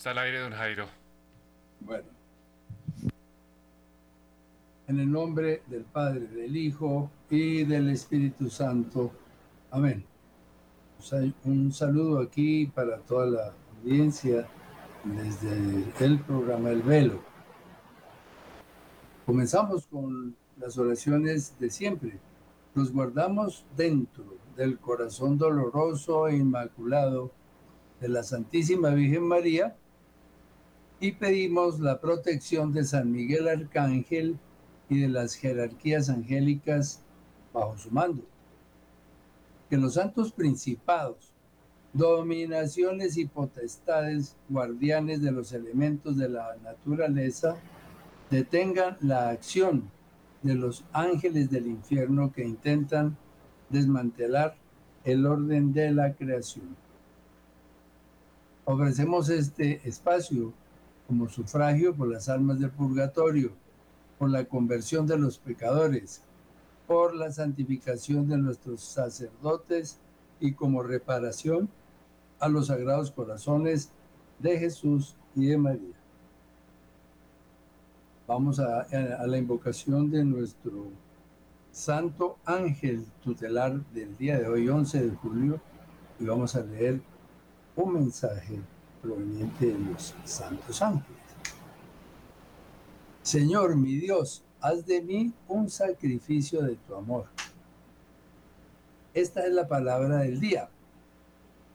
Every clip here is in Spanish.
Está al aire, don Jairo. Bueno. En el nombre del Padre, del Hijo y del Espíritu Santo. Amén. Un saludo aquí para toda la audiencia desde el programa El Velo. Comenzamos con las oraciones de siempre. Nos guardamos dentro del corazón doloroso e inmaculado de la Santísima Virgen María y pedimos la protección de San Miguel Arcángel y de las jerarquías angélicas bajo su mando. Que los santos principados, dominaciones y potestades, guardianes de los elementos de la naturaleza, detengan la acción de los ángeles del infierno que intentan desmantelar el orden de la creación. Ofrecemos este espacio como sufragio por las almas del purgatorio, por la conversión de los pecadores, por la santificación de nuestros sacerdotes y como reparación a los sagrados corazones de Jesús y de María. Vamos a, a, la invocación de nuestro Santo Ángel tutelar del día de hoy, 11 de julio, y vamos a leer un mensaje proveniente de los santos ángeles. Señor mi Dios, haz de mí un sacrificio de tu amor. Esta es la palabra del día.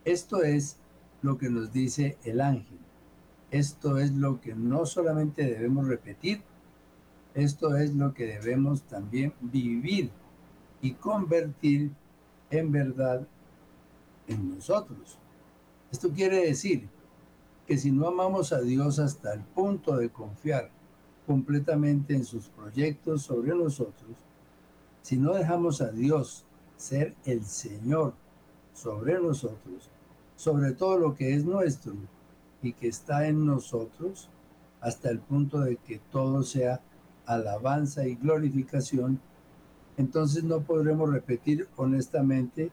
Esto es lo que nos dice el ángel. Esto es lo que no solamente debemos repetir, esto es lo que debemos también vivir y convertir en verdad en nosotros. Esto quiere decir que si no amamos a Dios hasta el punto de confiar completamente en sus proyectos sobre nosotros, si no dejamos a Dios ser el Señor sobre nosotros, sobre todo lo que es nuestro y que está en nosotros, hasta el punto de que todo sea alabanza y glorificación, entonces no podremos repetir honestamente,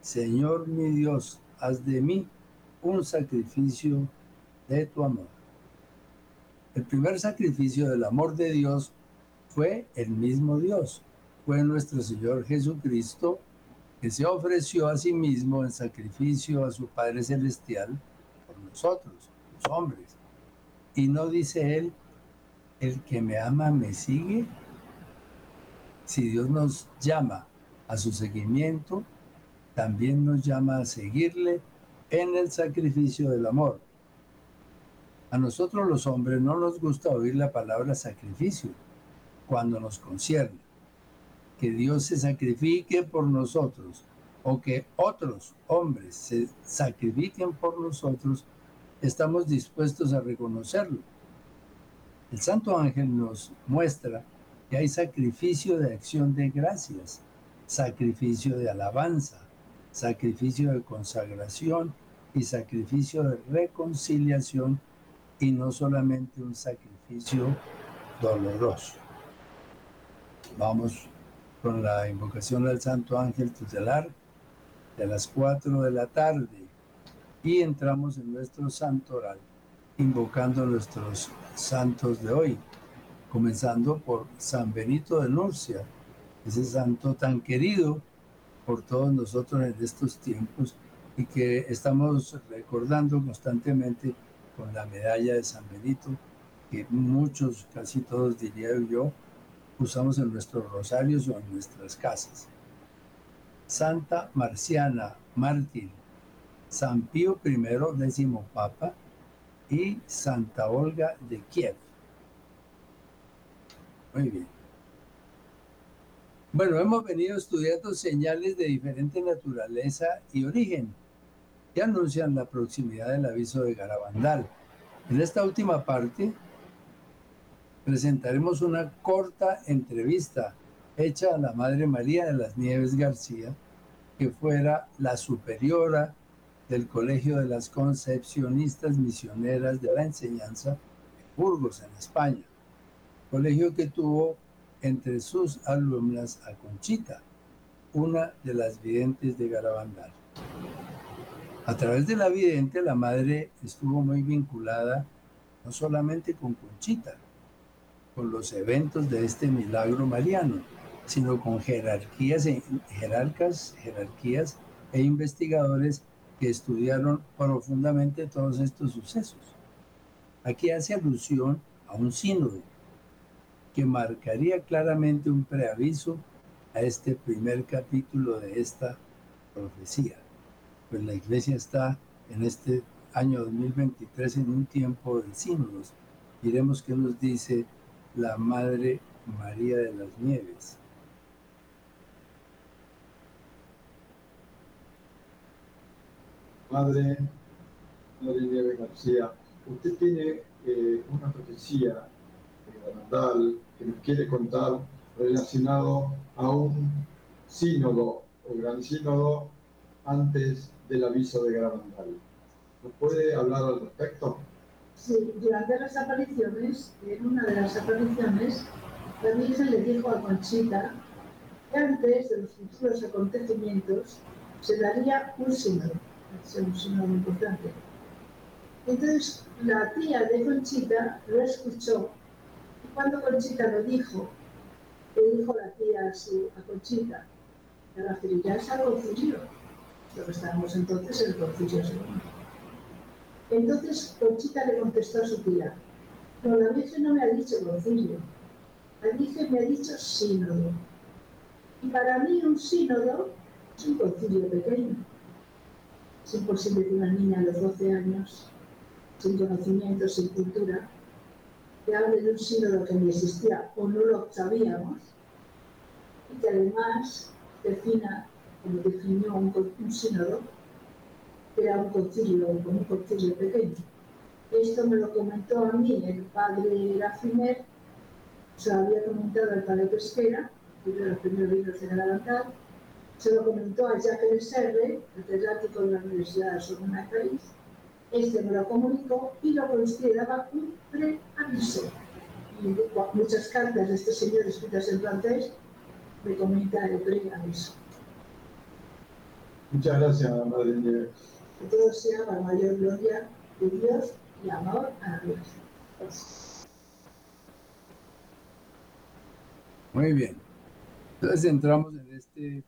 Señor mi Dios, haz de mí un sacrificio de tu amor. El primer sacrificio del amor de Dios fue el mismo Dios, fue nuestro Señor Jesucristo, que se ofreció a sí mismo en sacrificio a su Padre Celestial por nosotros, los hombres. Y no dice él, el que me ama me sigue. Si Dios nos llama a su seguimiento, también nos llama a seguirle en el sacrificio del amor. A nosotros los hombres no nos gusta oír la palabra sacrificio cuando nos concierne. Que Dios se sacrifique por nosotros o que otros hombres se sacrifiquen por nosotros, estamos dispuestos a reconocerlo. El Santo Ángel nos muestra que hay sacrificio de acción de gracias, sacrificio de alabanza, sacrificio de consagración y sacrificio de reconciliación y no solamente un sacrificio doloroso. Vamos con la invocación al Santo Ángel Tutelar de las 4 de la tarde y entramos en nuestro santo oral, invocando a nuestros santos de hoy, comenzando por San Benito de Nurcia, ese santo tan querido por todos nosotros en estos tiempos y que estamos recordando constantemente con la medalla de San Benito, que muchos, casi todos diría yo, usamos en nuestros rosarios o en nuestras casas. Santa Marciana, mártir, San Pío I, décimo papa, y Santa Olga de Kiev. Muy bien. Bueno, hemos venido estudiando señales de diferente naturaleza y origen que anuncian la proximidad del aviso de Garabandal. En esta última parte presentaremos una corta entrevista hecha a la Madre María de las Nieves García, que fuera la superiora del Colegio de las Concepcionistas Misioneras de la Enseñanza en Burgos, en España, colegio que tuvo entre sus alumnas a Conchita, una de las videntes de Garabandal. A través de la vidente, la madre estuvo muy vinculada no solamente con Conchita, con los eventos de este milagro mariano, sino con jerarquías, e, jerarcas, jerarquías e investigadores que estudiaron profundamente todos estos sucesos. Aquí hace alusión a un sínodo que marcaría claramente un preaviso a este primer capítulo de esta profecía. Pues la iglesia está en este año 2023 en un tiempo de sínodos. Miremos qué nos dice la Madre María de las Nieves. Madre, Madre Nieves García, usted tiene eh, una profecía Natal que nos quiere contar relacionado a un sínodo o gran sínodo antes del aviso de Garabandal. ¿Nos puede hablar al respecto? Sí, durante las apariciones, en una de las apariciones, la Virgen le dijo a Conchita que antes de los futuros acontecimientos se daría un sínodo, un sínodo importante. Entonces, la tía de Conchita lo escuchó y cuando Conchita lo dijo, le dijo la tía a, su, a Conchita, ya es algo concilio, lo que estábamos entonces en el concilio segundo. Entonces Conchita le contestó a su tía, no, la Virgen no me ha dicho concilio, la Virgen me ha dicho sínodo. Y para mí un sínodo es un concilio pequeño. Es imposible que una niña a los 12 años, sin conocimiento, sin cultura, que hable de un sínodo que ni existía o no lo sabíamos, y que además defina, como definió un, un sínodo, era un concilio, un concilio pequeño. Esto me lo comentó a mí el padre Rafimer, se lo había comentado al padre Pesquera, uno de los primeros libros de la se lo comentó a Jacques Serre, catedrático de la Universidad de Sorbona de este me lo comunicó y lo consideraba un preaviso. Y muchas cartas de este señor escritas en francés me comentan el preaviso. Muchas gracias, Madre Nieves que todo sea para mayor gloria de Dios y amor a Dios. Muy bien. Entonces entramos en este,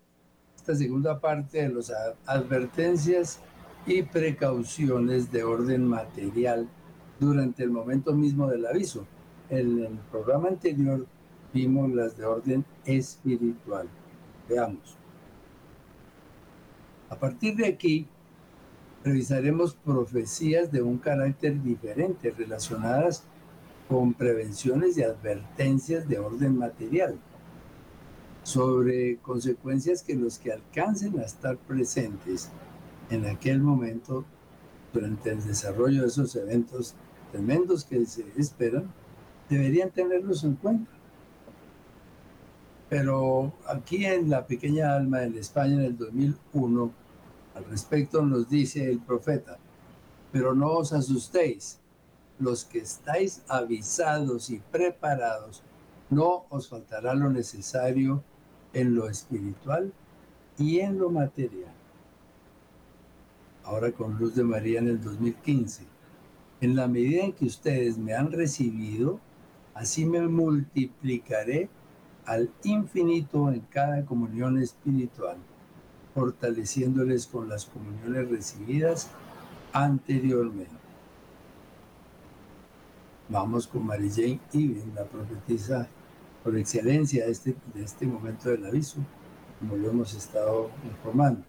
esta segunda parte de las advertencias y precauciones de orden material durante el momento mismo del aviso. En el programa anterior vimos las de orden espiritual. Veamos. A partir de aquí, revisaremos profecías de un carácter diferente relacionadas con prevenciones y advertencias de orden material sobre consecuencias que los que alcancen a estar presentes en aquel momento durante el desarrollo de esos eventos tremendos que se esperan, deberían tenerlos en cuenta. Pero aquí en la pequeña alma en España en el 2001, al respecto nos dice el profeta, pero no os asustéis, los que estáis avisados y preparados, no os faltará lo necesario en lo espiritual y en lo material. Ahora con Luz de María en el 2015. En la medida en que ustedes me han recibido, así me multiplicaré al infinito en cada comunión espiritual fortaleciéndoles con las comuniones recibidas anteriormente. Vamos con Mary Jane la profetisa por excelencia de este, de este momento del aviso, como lo hemos estado informando.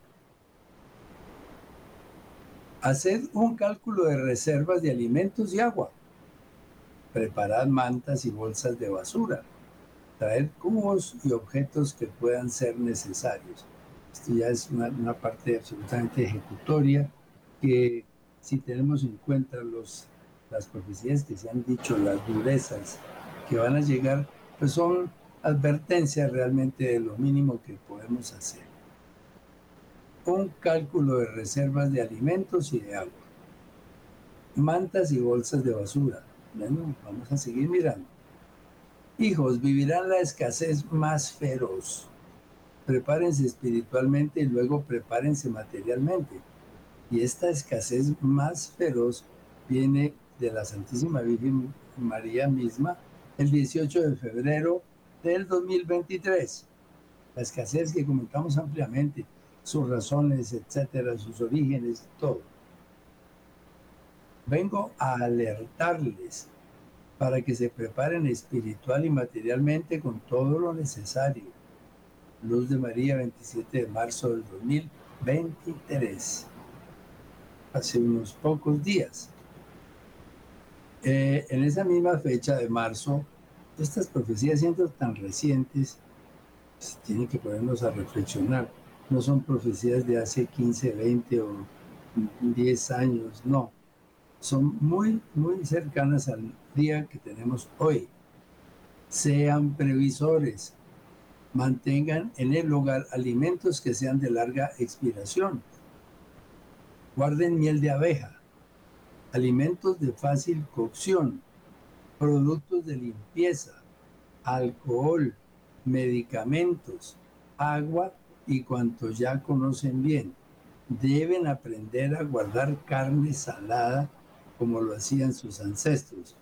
Hacer un cálculo de reservas de alimentos y agua. Preparad mantas y bolsas de basura. Traer cubos y objetos que puedan ser necesarios esto ya es una, parte absolutamente ejecutoria que si tenemos en cuenta los, las profecías que se han dicho, las durezas que van a llegar, pues son advertencias realmente de lo mínimo que podemos hacer. Un cálculo de reservas de alimentos y de agua. Mantas y bolsas de basura. Bueno, vamos a seguir mirando. Hijos, vivirán la escasez más feroz prepárense espiritualmente y luego prepárense materialmente. Y esta escasez más feroz viene de la Santísima Virgen María misma el 18 de febrero del 2023. La escasez que comentamos ampliamente, sus razones, etcétera, sus orígenes, todo. Vengo a alertarles para que se preparen espiritual y materialmente con todo lo necesario. Luz de María, 27 de marzo del 2023. Hace unos pocos días. Eh, en esa misma fecha de marzo, estas profecías siendo tan recientes, tienen que ponernos a reflexionar. No son profecías de hace 15, 20 o 10 años, no. Son muy, muy cercanas al día que tenemos hoy. Sean previsores. Mantengan en el hogar alimentos que sean de larga expiración. Guarden miel de abeja alimentos de fácil cocción, productos de limpieza, alcohol, medicamentos, agua y cuanto ya conocen bien. Deben aprender a guardar carne salada como lo hacían sus ancestros.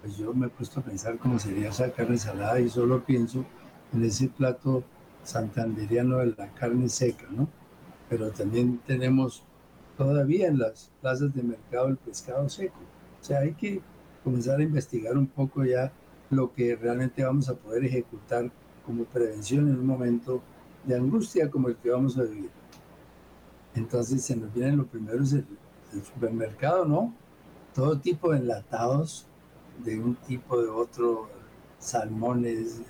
Pues yo me he puesto a pensar cómo sería esa carne salada y solo pienso en ese plato santanderiano de la carne seca, ¿no? Pero también tenemos todavía en las plazas de mercado el pescado seco. O sea, hay que comenzar a investigar un poco ya lo que realmente vamos a poder ejecutar como prevención en un momento de angustia como el que vamos a vivir. Entonces se nos vienen los primeros el, el supermercado, ¿no? Todo tipo de enlatados de un tipo de otro, salmones,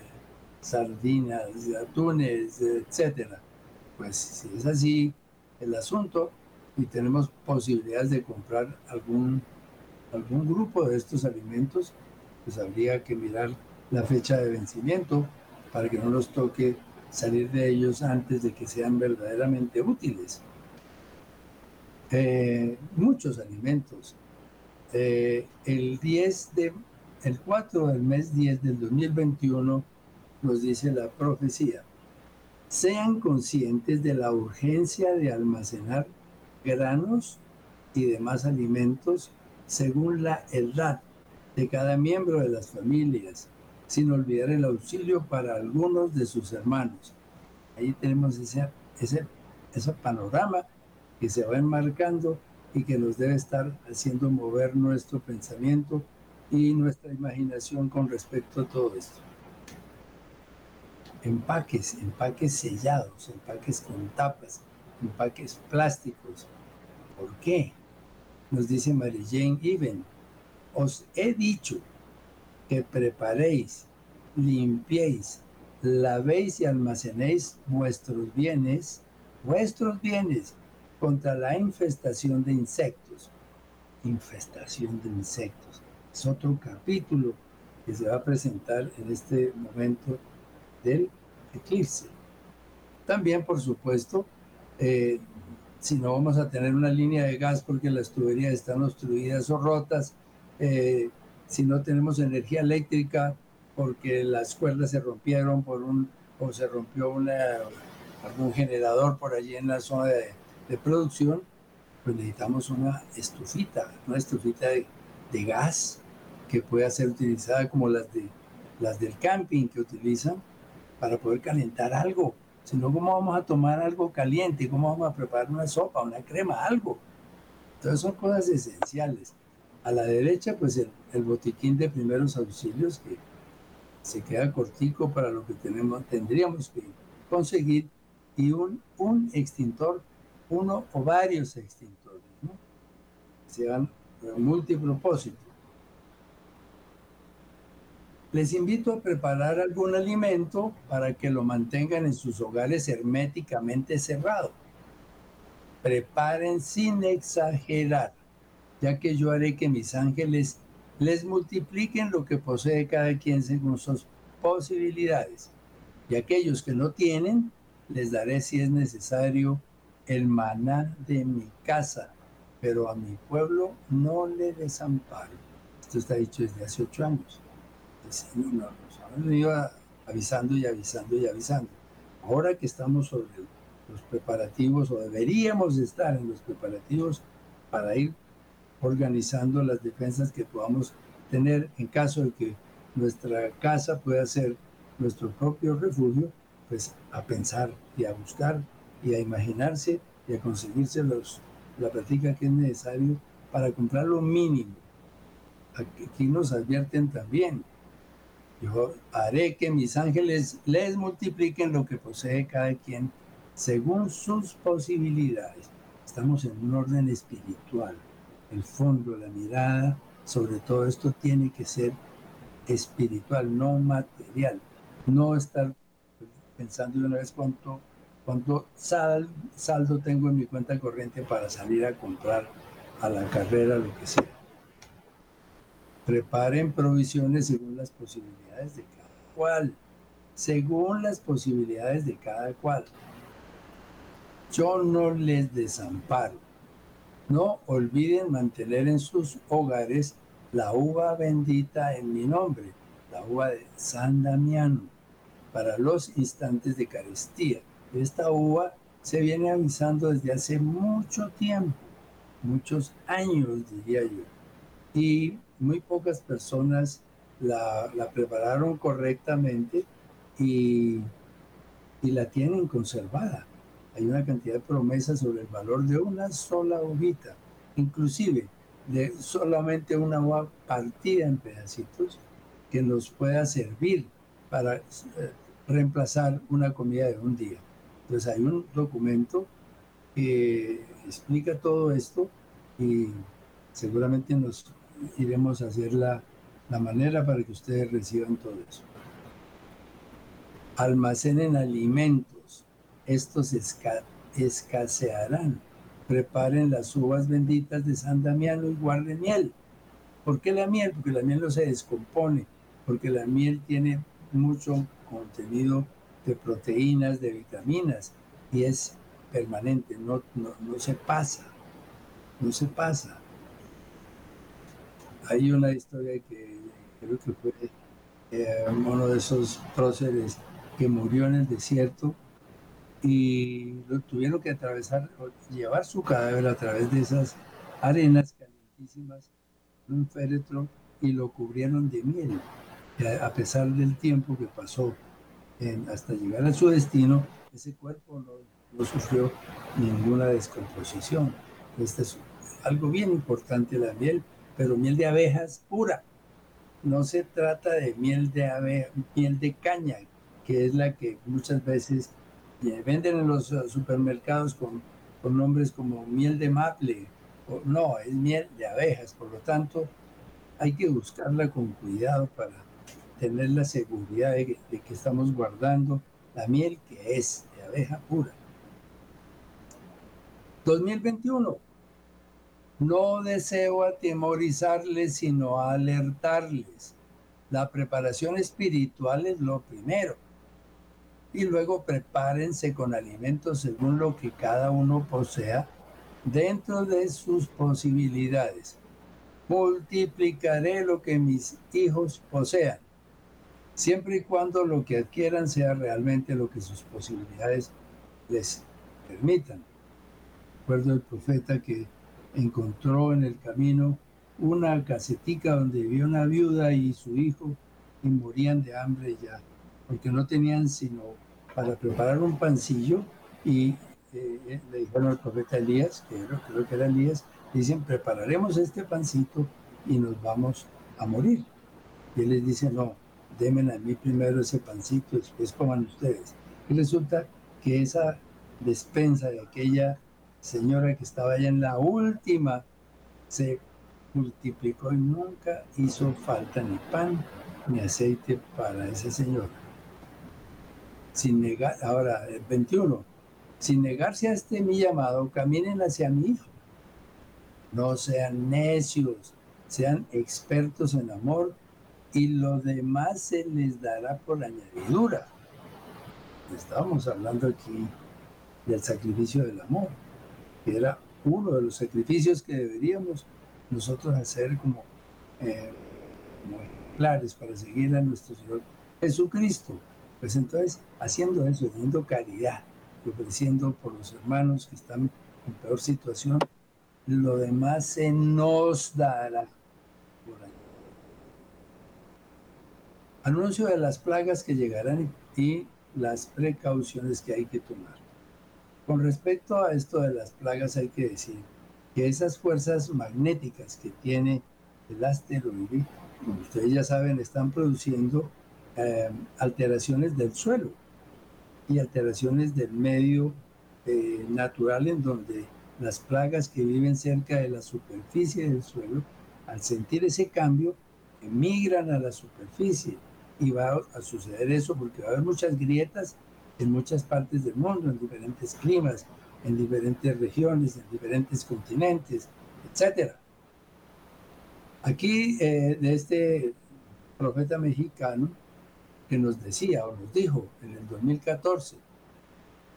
sardinas, atunes, etcétera. Pues si es así el asunto, y tenemos posibilidades de comprar algún, algún grupo de estos alimentos, pues habría que mirar la fecha de vencimiento para que no nos toque salir de ellos antes de que sean verdaderamente útiles. Eh, muchos alimentos. Eh, el 10 de, el 4 del mes 10 del 2021 nos dice la profecía. Sean conscientes de la urgencia de almacenar granos y demás alimentos según la edad de cada miembro de las familias, sin olvidar el auxilio para algunos de sus hermanos. Ahí tenemos ese, ese, ese panorama que se va enmarcando y que nos debe estar haciendo mover nuestro pensamiento y nuestra imaginación con respecto a todo esto. Empaques, empaques sellados, empaques con tapas, empaques plásticos. ¿Por qué? Nos dice Mary Jane Even. Os he dicho que preparéis, limpiéis, lavéis y almacenéis vuestros bienes, vuestros bienes, contra la infestación de insectos. Infestación de insectos. Es otro capítulo que se va a presentar en este momento del eclipse. También, por supuesto, eh, si no vamos a tener una línea de gas porque las tuberías están obstruidas o rotas, eh, si no tenemos energía eléctrica porque las cuerdas se rompieron por un, o se rompió una, algún generador por allí en la zona de, de producción, pues necesitamos una estufita, una estufita de, de, gas que pueda ser utilizada como las, de, las del camping que utilizan para poder calentar algo sino cómo vamos a tomar algo caliente, cómo vamos a preparar una sopa, una crema, algo. Entonces son cosas esenciales. A la derecha, pues el, botiquín de primeros auxilios que se queda cortico para lo que tenemos, tendríamos que conseguir y un, un extintor, uno o varios extintores, ¿no? sean multipropósito. Les invito a preparar algún alimento para que lo mantengan en sus hogares herméticamente cerrado. Preparen sin exagerar, ya que yo haré que mis ángeles les multipliquen lo que posee cada quien según sus posibilidades. Y aquellos que no tienen, les daré si es necesario el maná de mi casa, pero a mi pueblo no le desamparo. Esto está dicho desde hace ocho años no, nos han ido avisando y avisando y avisando. Ahora que estamos sobre los preparativos o deberíamos estar en los preparativos para ir organizando las defensas que podamos tener en caso de que nuestra casa pueda ser nuestro propio refugio, pues a pensar y a buscar y a imaginarse y a conseguirse los, la práctica que es necesario para comprar lo mínimo. Aquí nos advierten también, yo haré que mis ángeles les multipliquen lo que posee cada quien según sus posibilidades. Estamos en un orden espiritual. El fondo, la mirada sobre todo esto tiene que ser espiritual, no material. No estar pensando de una vez cuánto, saldo tengo en mi cuenta corriente para salir a comprar a la carrera, lo que sea. Preparen provisiones según las posibilidades de cada cual. Según las posibilidades de cada cual. Yo no les desamparo. No olviden mantener en sus hogares la uva bendita en mi nombre, la uva de San Damiano, para los instantes de carestía. Esta uva se viene avisando desde hace mucho tiempo, muchos años diría yo. Y muy pocas personas la, prepararon correctamente y, y, la tienen conservada. Hay una cantidad de promesas sobre el valor de una sola hojita, inclusive de solamente una uva partida en pedacitos que nos pueda servir para eh, reemplazar una comida de un día. Entonces hay un documento que explica todo esto y seguramente nos iremos a hacer la, manera para que ustedes reciban todo eso. Almacenen alimentos, estos escasearán. Preparen las uvas benditas de San Damiano y guarden miel. ¿Por qué la miel? Porque la miel no se descompone, porque la miel tiene mucho contenido de proteínas, de vitaminas, y es permanente, no, no se pasa, no se pasa hay una historia que creo que fue eh, uno de esos próceres que murió en el desierto y lo tuvieron que atravesar, llevar su cadáver a través de esas arenas calientísimas, un féretro, y lo cubrieron de miel. A pesar del tiempo que pasó hasta llegar a su destino, ese cuerpo no, no sufrió ninguna descomposición. Este es algo bien importante la miel pero miel de abejas pura. No se trata de miel de ave, miel de caña, que es la que muchas veces eh, venden en los eh, supermercados con, con nombres como miel de maple. no, es miel de abejas, por lo tanto hay que buscarla con cuidado para tener la seguridad de que estamos guardando la miel que es de abeja pura. 2021 no deseo atemorizarles, sino alertarles. La preparación espiritual es lo primero. Y luego prepárense con alimentos según lo que cada uno posea dentro de sus posibilidades. Multiplicaré lo que mis hijos posean, siempre y cuando lo que adquieran sea realmente lo que sus posibilidades les permitan. Recuerdo el profeta que encontró en el camino una casetica donde vivía una viuda y su hijo y morían de hambre ya, porque no tenían sino para preparar un pancillo y eh, eh, le dijeron al profeta Elías, que creo, que era Elías, dicen, prepararemos este pancito y nos vamos a morir. Y él les dice, no, denme a mí primero ese pancito, después coman ustedes. Y resulta que esa despensa de aquella señora que estaba allá en la última se multiplicó y nunca hizo falta ni pan ni aceite para esa señora. Sin negar, ahora, el 21, sin negarse a este mi llamado, caminen hacia mi hijo. No sean necios, sean expertos en amor y lo demás se les dará por añadidura. Estábamos hablando aquí del sacrificio del amor era uno de los sacrificios que deberíamos nosotros hacer como, eh, ejemplares para seguir a nuestro Señor Jesucristo. Pues entonces, haciendo eso, teniendo caridad, ofreciendo por los hermanos que están en peor situación, lo demás se nos dará por ahí. Anuncio de las plagas que llegarán y las precauciones que hay que tomar. Con respecto a esto de las plagas hay que decir que esas fuerzas magnéticas que tiene el asteroide, como ustedes ya saben, están produciendo eh, alteraciones del suelo y alteraciones del medio eh, natural en donde las plagas que viven cerca de la superficie del suelo, al sentir ese cambio, emigran a la superficie. Y va a suceder eso porque va a haber muchas grietas en muchas partes del mundo, en diferentes climas, en diferentes regiones, en diferentes continentes, etc. Aquí eh, de este profeta mexicano que nos decía o nos dijo en el 2014,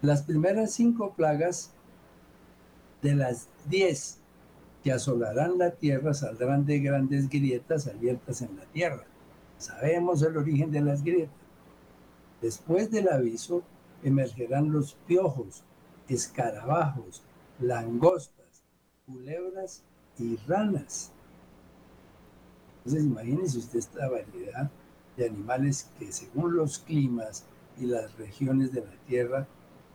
las primeras cinco plagas de las diez que asolarán la tierra saldrán de grandes grietas abiertas en la tierra. Sabemos el origen de las grietas. Después del aviso emergerán los piojos, escarabajos, langostas, culebras y ranas. Entonces imagínense usted esta variedad de animales que según los climas y las regiones de la Tierra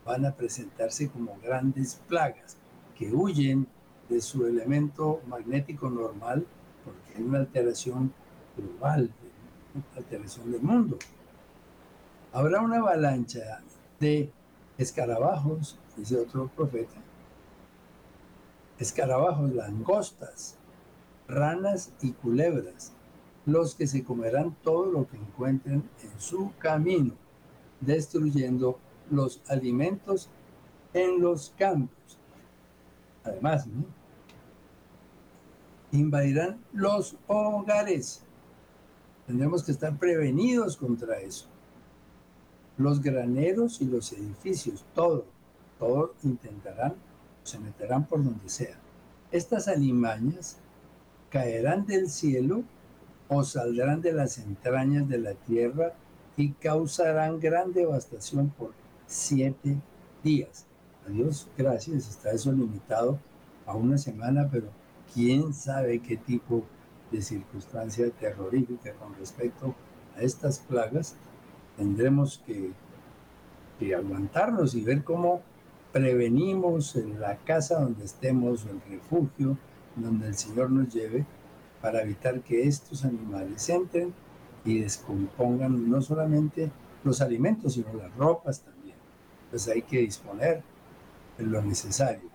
van a presentarse como grandes plagas que huyen de su elemento magnético normal porque hay una alteración global, una alteración del mundo. Habrá una avalancha de escarabajos, dice otro profeta, escarabajos, langostas, ranas y culebras, los que se comerán todo lo que encuentren en su camino, destruyendo los alimentos en los campos. Además, invadirán los hogares. Tendremos que estar prevenidos contra eso los graneros y los edificios, todo, todo intentarán, se meterán por donde sea. Estas alimañas caerán del cielo o saldrán de las entrañas de la tierra y causarán gran devastación por siete días. A Dios gracias, está eso limitado a una semana, pero quién sabe qué tipo de circunstancia terrorífica con respecto a estas plagas tendremos que, aguantarnos y ver cómo prevenimos en la casa donde estemos o el refugio donde el Señor nos lleve para evitar que estos animales entren y descompongan no solamente los alimentos, sino las ropas también. Pues hay que disponer de lo necesario.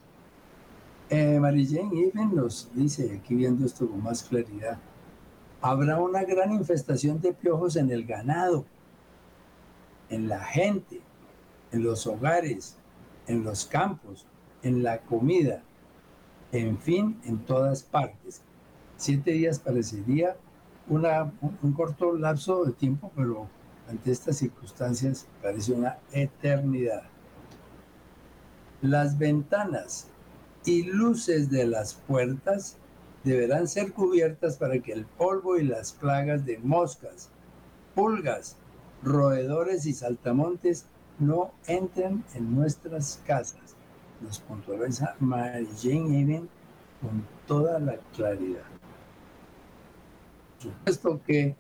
Eh, Mary Jane Even nos dice, aquí viendo esto con más claridad, habrá una gran infestación de piojos en el ganado en la gente, en los hogares, en los campos, en la comida, en fin, en todas partes. Siete días parecería una, un corto lapso de tiempo, pero ante estas circunstancias parece una eternidad. Las ventanas y luces de las puertas deberán ser cubiertas para que el polvo y las plagas de moscas, pulgas, roedores y saltamontes no entren en nuestras casas. Nos puntualiza Mary Jane Even con toda la claridad. Supuesto que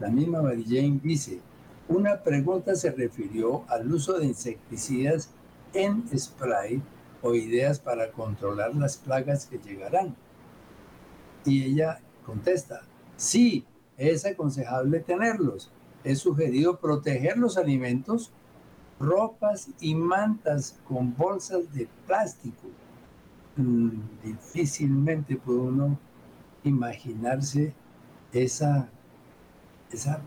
la misma Mary Jane dice, una pregunta se refirió al uso de insecticidas en spray o ideas para controlar las plagas que llegarán. Y ella contesta, sí, es aconsejable tenerlos, es sugerido proteger los alimentos, ropas y mantas con bolsas de plástico. Mm, difícilmente puede uno imaginarse esa, esa,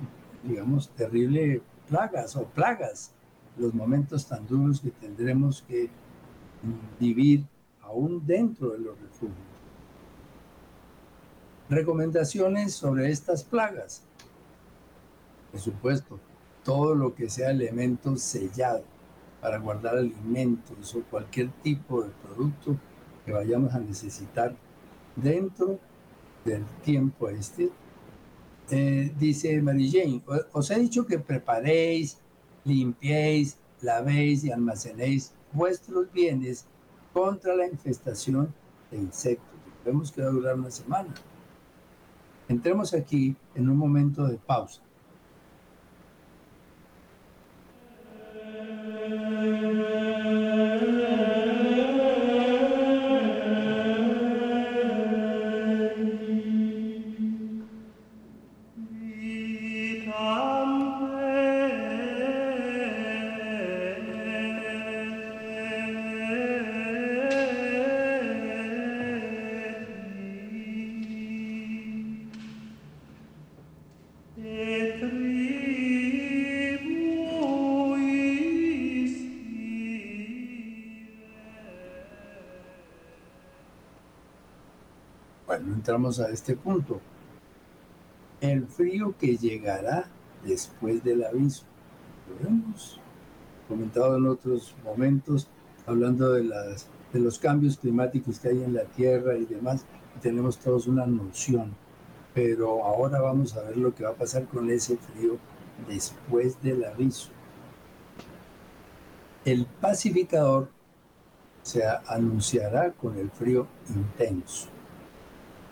digamos, terrible plagas o plagas, los momentos tan duros que tendremos que vivir aún dentro de los refugios. Recomendaciones sobre estas plagas por supuesto, todo lo que sea elemento sellado para guardar alimentos o cualquier tipo de producto que vayamos a necesitar dentro del tiempo este. Eh, dice Mary Jane, os he dicho que preparéis, limpiéis, lavéis y almacenéis vuestros bienes contra la infestación de insectos. Vemos que va a durar una semana. Entremos aquí en un momento de pausa. Entramos a este punto. El frío que llegará después del aviso. Lo hemos comentado en otros momentos, hablando de, de los cambios climáticos que hay en la Tierra y demás. tenemos todos una noción. Pero ahora vamos a ver lo que va a pasar con ese frío después del aviso. El pacificador se anunciará con el frío intenso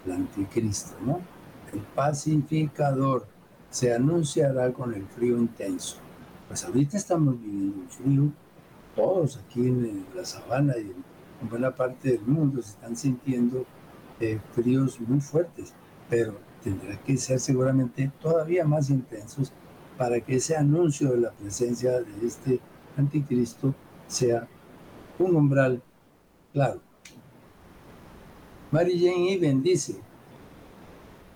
el anticristo, ¿no? El pacificador se anunciará con el frío intenso. Pues ahorita estamos viviendo un frío, todos aquí en la sabana y en buena parte del mundo se están sintiendo eh, fríos muy fuertes, pero tendrá que ser seguramente todavía más intensos para que ese anuncio de la presencia de este anticristo sea un umbral claro. Mary Jane Even dice,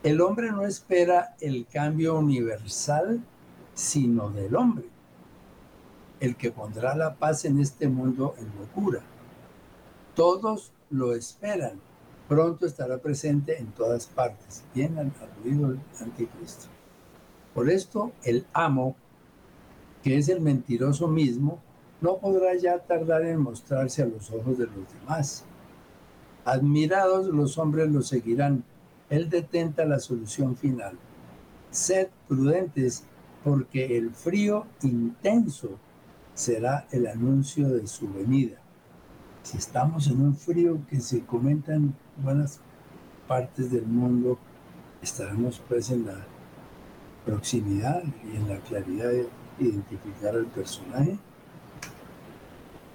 el hombre no espera el cambio universal, sino del hombre, el que pondrá la paz en este mundo en locura. Todos lo esperan, pronto estará presente en todas partes. Bien aludido el anticristo. Por esto, el amo, que es el mentiroso mismo, no podrá ya tardar en mostrarse a los ojos de los demás Admirados los hombres lo seguirán. Él detenta la solución final. Sed prudentes porque el frío intenso será el anuncio de su venida. Si estamos en un frío que se comenta en buenas partes del mundo, estaremos pues en la proximidad y en la claridad de identificar al personaje.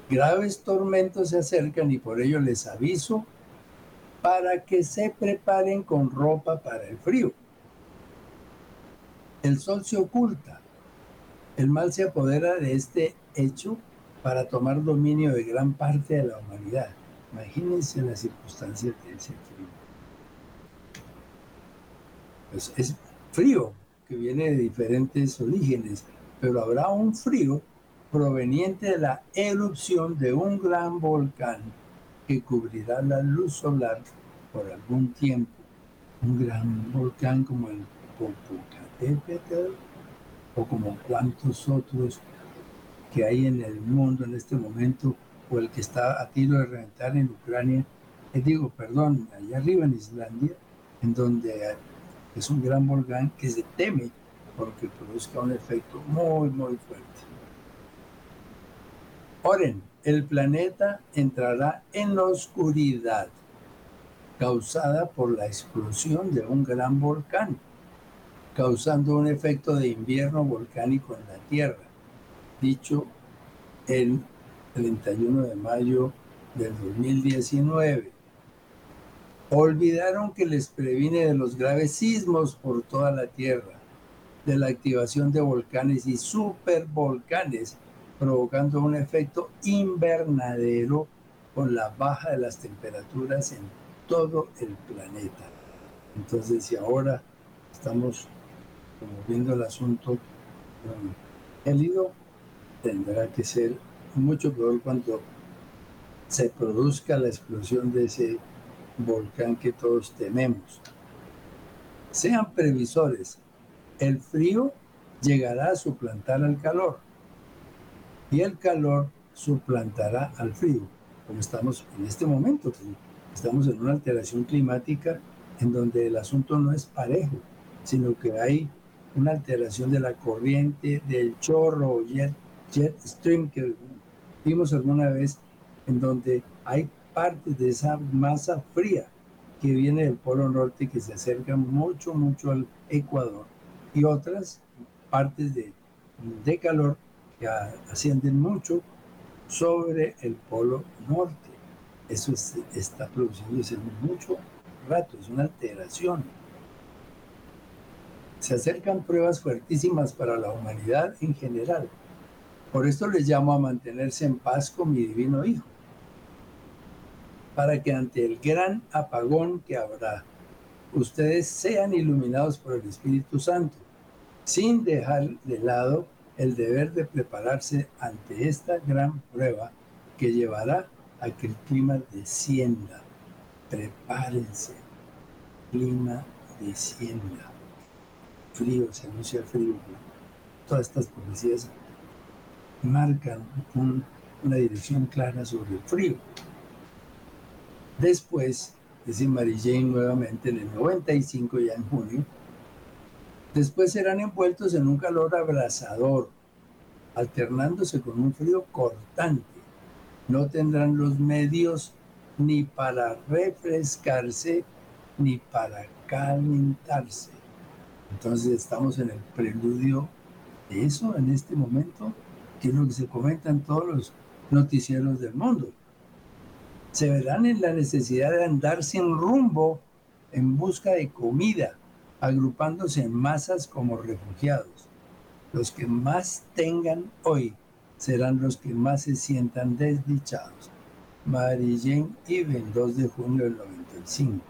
Graves tormentos se acercan y por ello les aviso para que se preparen con ropa para el frío. El sol se oculta. El mal se apodera de este hecho para tomar dominio de gran parte de la humanidad. Imagínense las circunstancias de ese frío. Pues es frío que viene de diferentes orígenes, pero habrá un frío proveniente de la erupción de un gran volcán que cubrirá la luz solar por algún tiempo. Un gran volcán como el Popocatépetl o como cuantos otros que hay en el mundo en este momento o el que está a tiro de reventar en Ucrania, les digo, perdón, allá arriba en Islandia, en donde es un gran volcán que se teme porque produzca un efecto muy, muy fuerte. Oren, el planeta entrará en la oscuridad causada por la explosión de un gran volcán, causando un efecto de invierno volcánico en la Tierra, dicho el 31 de mayo del 2019. Olvidaron que les previne de los graves sismos por toda la Tierra, de la activación de volcanes y supervolcanes provocando un efecto invernadero con la baja de las temperaturas en todo el planeta. Entonces, si ahora estamos viendo el asunto gélido, tendrá que ser mucho peor cuando se produzca la explosión de ese volcán que todos tememos. Sean previsores, el frío llegará a suplantar al calor y el calor suplantará al frío, como estamos en este momento. Estamos en una alteración climática en donde el asunto no es parejo, sino que hay una alteración de la corriente, del chorro, jet, jet stream que vimos alguna vez en donde hay partes de esa masa fría que viene del Polo Norte que se acerca mucho, mucho al Ecuador y otras partes de, de calor que ascienden mucho sobre el Polo Norte. Eso está produciéndose mucho rato, es una alteración. Se acercan pruebas fuertísimas para la humanidad en general. Por esto les llamo a mantenerse en paz con mi divino Hijo para que ante el gran apagón que habrá, ustedes sean iluminados por el Espíritu Santo, sin dejar de lado el deber de prepararse ante esta gran prueba que llevará a que el clima descienda. Prepárense, clima descienda. Frío, se anuncia frío. Todas estas profecías marcan una dirección clara sobre el frío. Después, dice Mary Jane nuevamente en el 95, ya en junio, después serán envueltos en un calor abrasador, alternándose con un frío cortante. No tendrán los medios ni para refrescarse ni para calentarse. Entonces estamos en el preludio de eso en este momento, que es lo que se comenta en todos los noticieros del mundo se verán en la necesidad de andar sin rumbo en busca de comida, agrupándose en masas como refugiados. Los que más tengan hoy serán los que más se sientan desdichados. Mary Jane Even, 2 de junio del 95.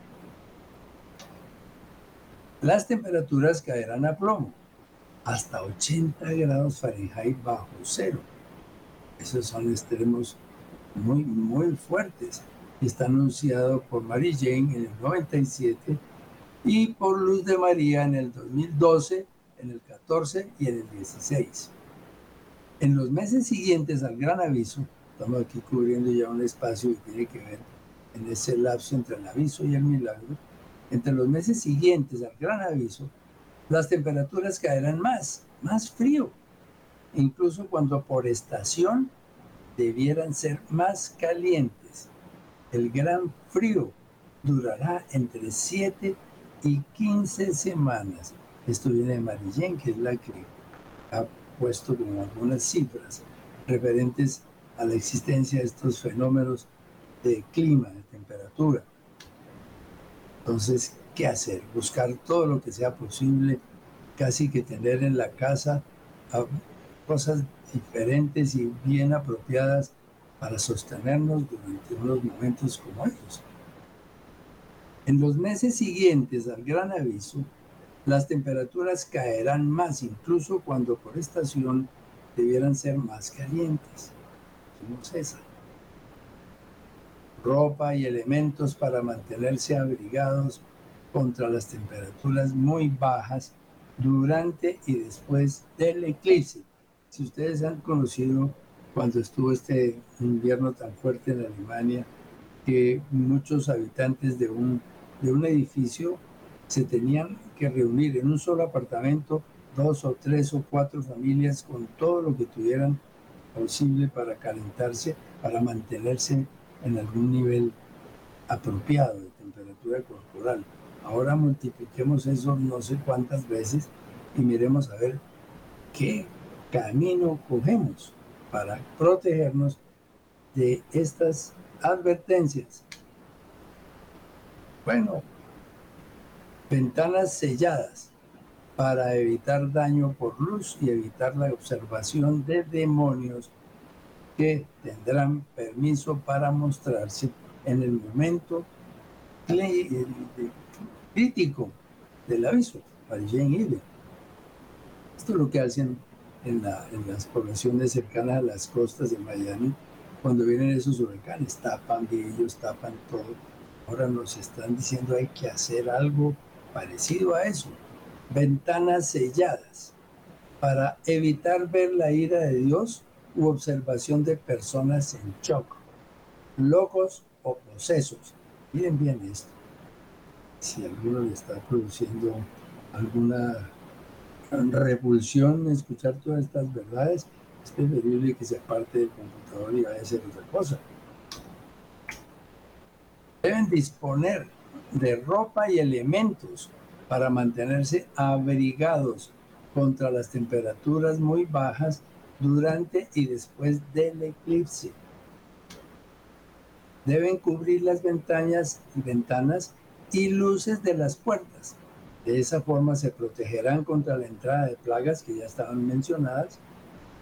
Las temperaturas caerán a plomo, hasta 80 grados Fahrenheit bajo cero. Esos son extremos muy, muy fuertes. Está anunciado por Mary Jane en el 97 y por Luz de María en el 2012, en el 14 y en el 16. En los meses siguientes al gran aviso, estamos aquí cubriendo ya un espacio que tiene que ver en ese lapso entre el aviso y el milagro, entre los meses siguientes al gran aviso, las temperaturas caerán más, más frío, incluso cuando por estación debieran ser más calientes. El gran frío durará entre 7 y 15 semanas. Esto viene de Marillén, que es la que ha puesto como algunas cifras referentes a la existencia de estos fenómenos de clima, de temperatura. Entonces, ¿qué hacer? Buscar todo lo que sea posible, casi que tener en la casa ah, cosas diferentes y bien apropiadas para sostenernos durante unos momentos como estos. En los meses siguientes al gran aviso, las temperaturas caerán más, incluso cuando por estación debieran ser más calientes. Somos esa. Ropa y elementos para mantenerse abrigados contra las temperaturas muy bajas durante y después del eclipse. Si ustedes han conocido cuando estuvo este invierno tan fuerte en Alemania, que muchos habitantes de un, de un edificio se tenían que reunir en un solo apartamento, dos o tres o cuatro familias con todo lo que tuvieran posible para calentarse, para mantenerse en algún nivel apropiado de temperatura corporal. Ahora multipliquemos eso no sé cuántas veces y miremos a ver qué camino cogemos para protegernos de estas advertencias. Bueno, ventanas selladas para evitar daño por luz y evitar la observación de demonios que tendrán permiso para mostrarse en el momento crítico del aviso. Esto es lo que hacen en, las poblaciones cercanas a las costas de Miami, cuando vienen esos huracanes, tapan ellos tapan todo. Ahora nos están diciendo hay que hacer algo parecido a eso. Ventanas selladas para evitar ver la ira de Dios u observación de personas en shock, locos o procesos. Miren bien esto. Si alguno le está produciendo alguna repulsión escuchar todas estas verdades, Es preferible que se aparte del computador y vaya a hacer otra cosa. Deben disponer de ropa y elementos para mantenerse abrigados contra las temperaturas muy bajas durante y después del eclipse. Deben cubrir las ventanas, ventanas y luces de las puertas. De esa forma se protegerán contra la entrada de plagas que ya estaban mencionadas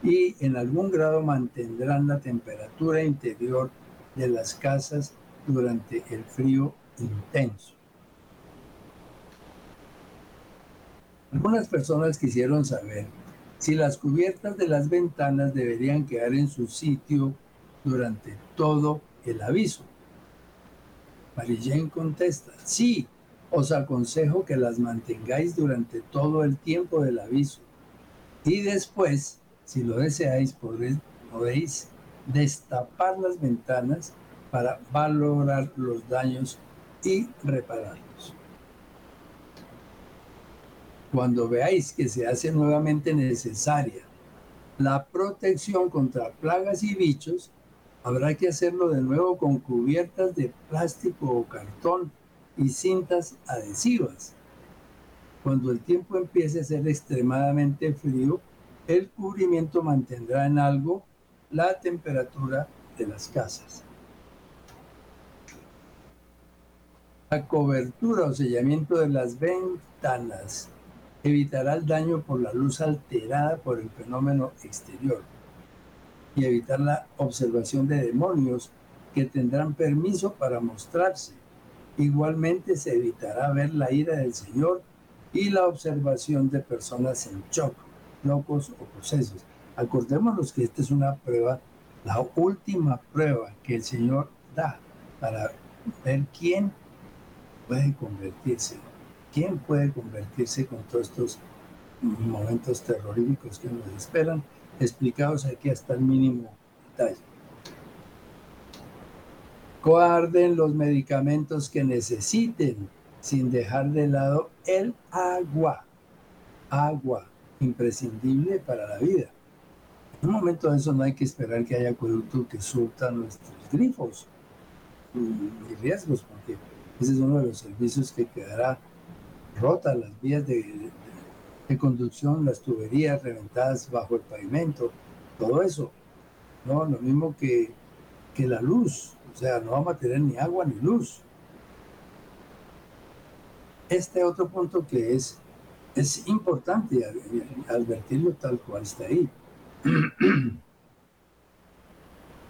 y en algún grado mantendrán la temperatura interior de las casas durante el frío intenso. Algunas personas quisieron saber si las cubiertas de las ventanas deberían quedar en su sitio durante todo el aviso. Marillen contesta, sí, os aconsejo que las mantengáis durante todo el tiempo del aviso. Y después, si lo deseáis, podéis destapar las ventanas para valorar los daños y repararlos. Cuando veáis que se hace nuevamente necesaria la protección contra plagas y bichos, habrá que hacerlo de nuevo con cubiertas de plástico o cartón y cintas adhesivas. Cuando el tiempo empiece a ser extremadamente frío, el cubrimiento mantendrá en algo la temperatura de las casas. La cobertura o sellamiento de las ventanas evitará el daño por la luz alterada por el fenómeno exterior y evitar la observación de demonios que tendrán permiso para mostrarse. Igualmente se evitará ver la ira del Señor y la observación de personas en shock, locos o procesos. Acordémonos que esta es una prueba, la última prueba que el Señor da para ver quién puede convertirse? ¿Quién puede convertirse con todos estos momentos terroríficos que nos esperan? Explicados aquí hasta el mínimo detalle. Guarden los medicamentos que necesiten sin dejar de lado el agua. Agua, imprescindible para la vida. En un momento de eso no hay que esperar que haya acueducto que surta nuestros grifos y riesgos, porque ese es uno de los servicios que quedará rota, las vías de, conducción, las tuberías reventadas bajo el pavimento, todo eso. ¿no? Lo mismo que, que la luz, o sea, no vamos a tener ni agua ni luz. Este otro punto que es, es importante advertirlo tal cual está ahí.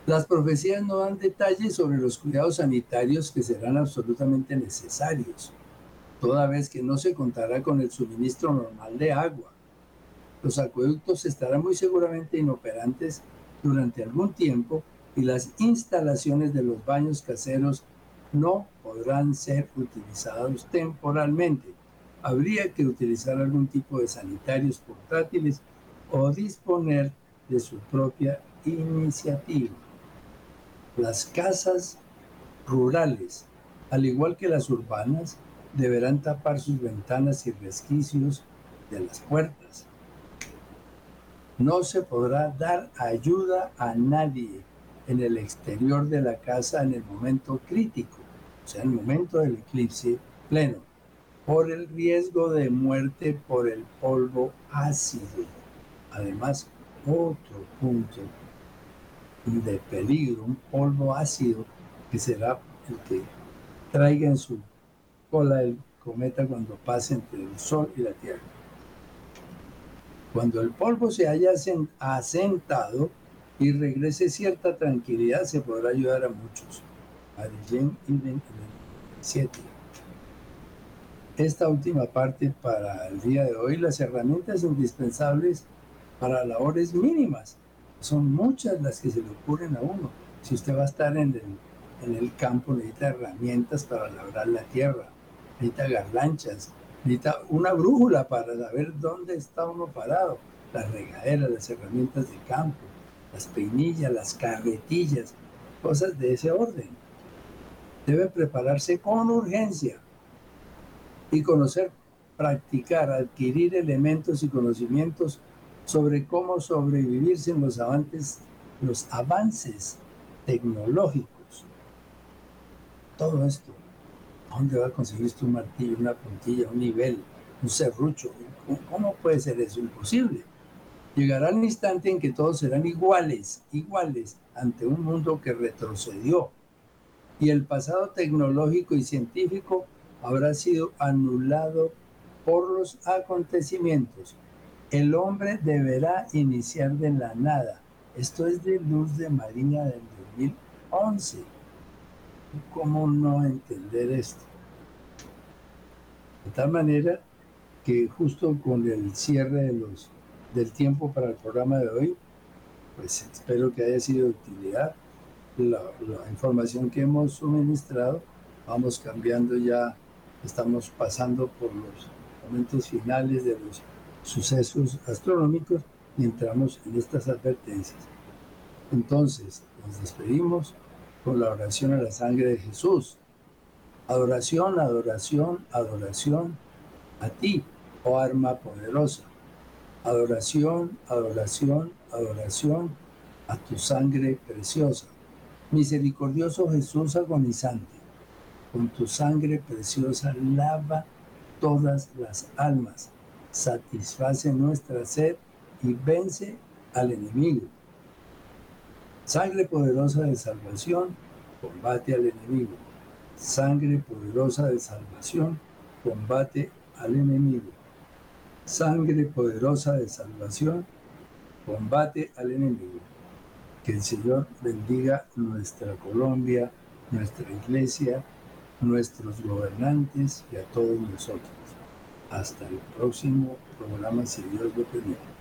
Las profecías no dan detalles sobre los cuidados sanitarios que serán absolutamente necesarios, toda vez que no se contará con el suministro normal de agua. Los acueductos estarán muy seguramente inoperantes durante algún tiempo y las instalaciones de los baños caseros no podrán ser utilizados temporalmente. Habría que utilizar algún tipo de sanitarios portátiles o disponer de su propia iniciativa. Las casas rurales, al igual que las urbanas, deberán tapar sus ventanas y resquicios de las puertas. No se podrá dar ayuda a nadie en el exterior de la casa en el momento crítico, o sea, en el momento del eclipse pleno, por el riesgo de muerte por el polvo ácido. Además, otro punto de peligro, un polvo ácido que será el que traiga en su cola el cometa cuando pase entre el Sol y la Tierra. Cuando el polvo se haya asentado y regrese cierta tranquilidad, se podrá ayudar a muchos. Arilén 27. Esta última parte para el día de hoy, las herramientas indispensables para labores mínimas son muchas las que se le ocurren a uno. Si usted va a estar en el, en el campo, necesita herramientas para labrar la tierra, necesita garlanchas, necesita una brújula para saber dónde está uno parado, las regaderas, las herramientas de campo, las peinillas, las carretillas, cosas de ese orden. Debe prepararse con urgencia y conocer, practicar, adquirir elementos y conocimientos sobre cómo sobrevivir sin los avances, los avances tecnológicos. Todo esto. ¿Dónde va a conseguir un martillo, una puntilla, un nivel, un serrucho? ¿Cómo puede ser eso? Imposible. Llegará el instante en que todos serán iguales, iguales, ante un mundo que retrocedió. Y el pasado tecnológico y científico habrá sido anulado por los acontecimientos. El hombre deberá iniciar de la nada. Esto es de Luz de María del 2011. ¿Cómo no entender esto? De tal manera que justo con el cierre de los, del tiempo para el programa de hoy, pues espero que haya sido de utilidad la información que hemos suministrado. Vamos cambiando ya, estamos pasando por los momentos finales de los sucesos astronómicos y entramos en estas advertencias. Entonces, nos despedimos con la oración a la sangre de Jesús. Adoración, adoración, adoración a ti, oh arma poderosa. Adoración, adoración, adoración a tu sangre preciosa. Misericordioso Jesús agonizante, con tu sangre preciosa lava todas las almas, satisface nuestra sed y vence al enemigo. Sangre poderosa de salvación, combate al enemigo. Sangre poderosa de salvación, combate al enemigo. Sangre poderosa de salvación, combate al enemigo. Que el Señor bendiga nuestra Colombia, nuestra iglesia, nuestros gobernantes y a todos nosotros. Hasta el próximo programa, si Dios lo permite.